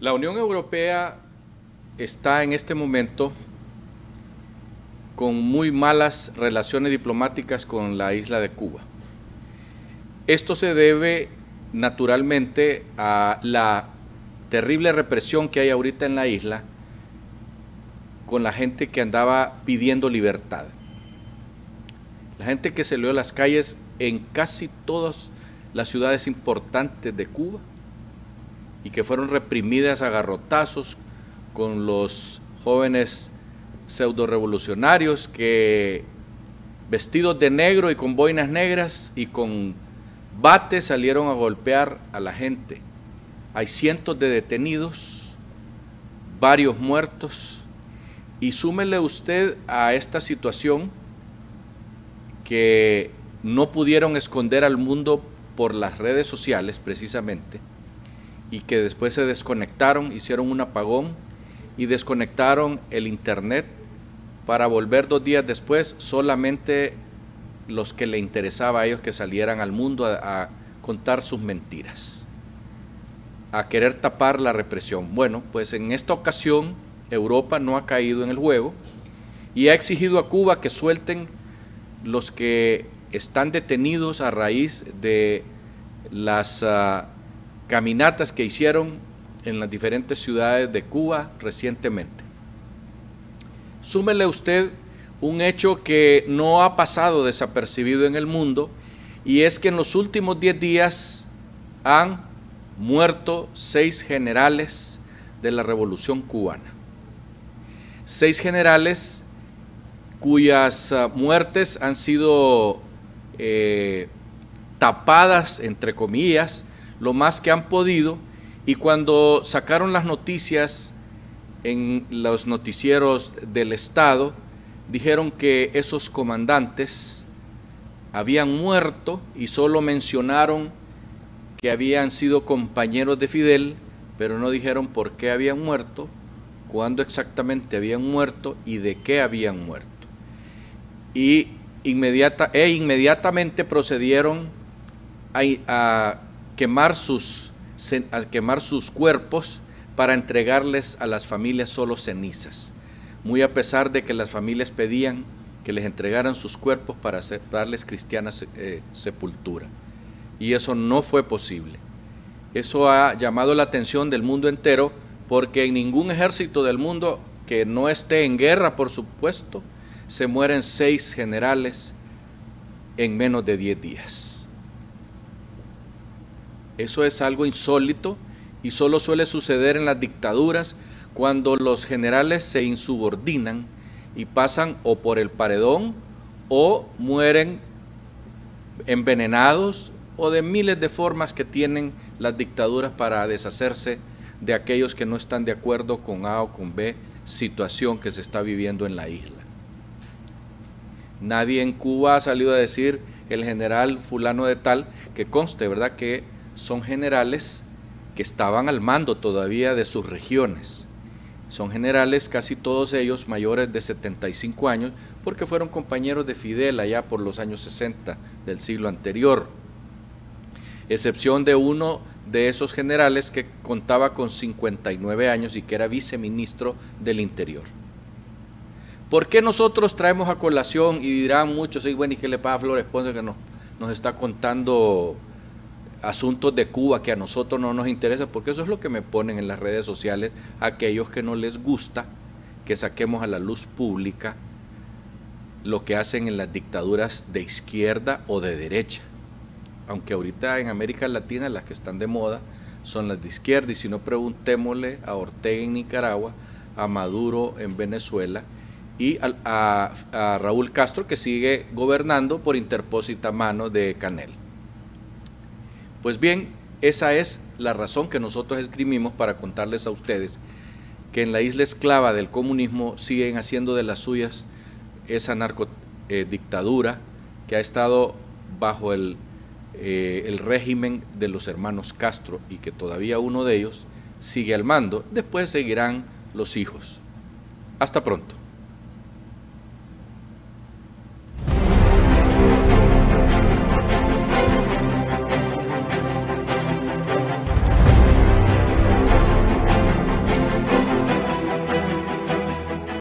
La Unión Europea está en este momento con muy malas relaciones diplomáticas con la isla de Cuba. Esto se debe naturalmente a la terrible represión que hay ahorita en la isla con la gente que andaba pidiendo libertad. La gente que salió a las calles en casi todas las ciudades importantes de Cuba y que fueron reprimidas a garrotazos con los jóvenes pseudo revolucionarios que vestidos de negro y con boinas negras y con bates salieron a golpear a la gente. Hay cientos de detenidos, varios muertos, y súmele usted a esta situación que no pudieron esconder al mundo por las redes sociales precisamente, y que después se desconectaron, hicieron un apagón y desconectaron el internet para volver dos días después solamente los que le interesaba a ellos que salieran al mundo a, contar sus mentiras, a querer tapar la represión. Bueno, pues en esta ocasión Europa no ha caído en el juego y ha exigido a Cuba que suelten los que están detenidos a raíz de las uh, caminatas que hicieron en las diferentes ciudades de Cuba recientemente. Súmele usted un hecho que no ha pasado desapercibido en el mundo y es que en los últimos 10 días han muerto seis generales de la revolución cubana. Seis generales cuyas uh, muertes han sido eh, tapadas, entre comillas, lo más que han podido y cuando sacaron las noticias en los noticieros del Estado, dijeron que esos comandantes habían muerto y solo mencionaron que habían sido compañeros de Fidel, pero no dijeron por qué habían muerto, cuándo exactamente habían muerto y de qué habían muerto. Y inmediata, e inmediatamente procedieron a, a quemar sus, quemar sus cuerpos para entregarles a las familias solo cenizas, muy a pesar de que las familias pedían que les entregaran sus cuerpos para darles cristiana eh, sepultura. Y eso no fue posible. Eso ha llamado la atención del mundo entero porque en ningún ejército del mundo que no esté en guerra, por supuesto, se mueren seis generales en menos de diez días. Eso es algo insólito y solo suele suceder en las dictaduras cuando los generales se insubordinan y pasan o por el paredón o mueren envenenados o de miles de formas que tienen las dictaduras para deshacerse de aquellos que no están de acuerdo con A o con B situación que se está viviendo en la isla. Nadie en Cuba ha salido a decir el general fulano de tal, que conste, ¿verdad? Que son generales que estaban al mando todavía de sus regiones. Son generales casi todos ellos mayores de 75 años porque fueron compañeros de Fidel allá por los años 60 del siglo anterior. Excepción de uno de esos generales que contaba con 59 años y que era viceministro del Interior. ¿Por qué nosotros traemos a colación y dirán muchos, sí, bueno, ¿y qué le pasa a Flores Ponce que no, nos está contando asuntos de Cuba que a nosotros no nos interesa, porque eso es lo que me ponen en las redes sociales aquellos que no les gusta que saquemos a la luz pública lo que hacen en las dictaduras de izquierda o de derecha. Aunque ahorita en América Latina las que están de moda son las de izquierda, y si no preguntémosle a Ortega en Nicaragua, a Maduro en Venezuela y a, a Raúl Castro que sigue gobernando por interpósita mano de Canel. Pues bien, esa es la razón que nosotros escribimos para contarles a ustedes que en la isla esclava del comunismo siguen haciendo de las suyas esa narcodictadura eh, que ha estado bajo eh, el régimen de los hermanos Castro y que todavía uno de ellos sigue al mando. Después seguirán los hijos. Hasta pronto.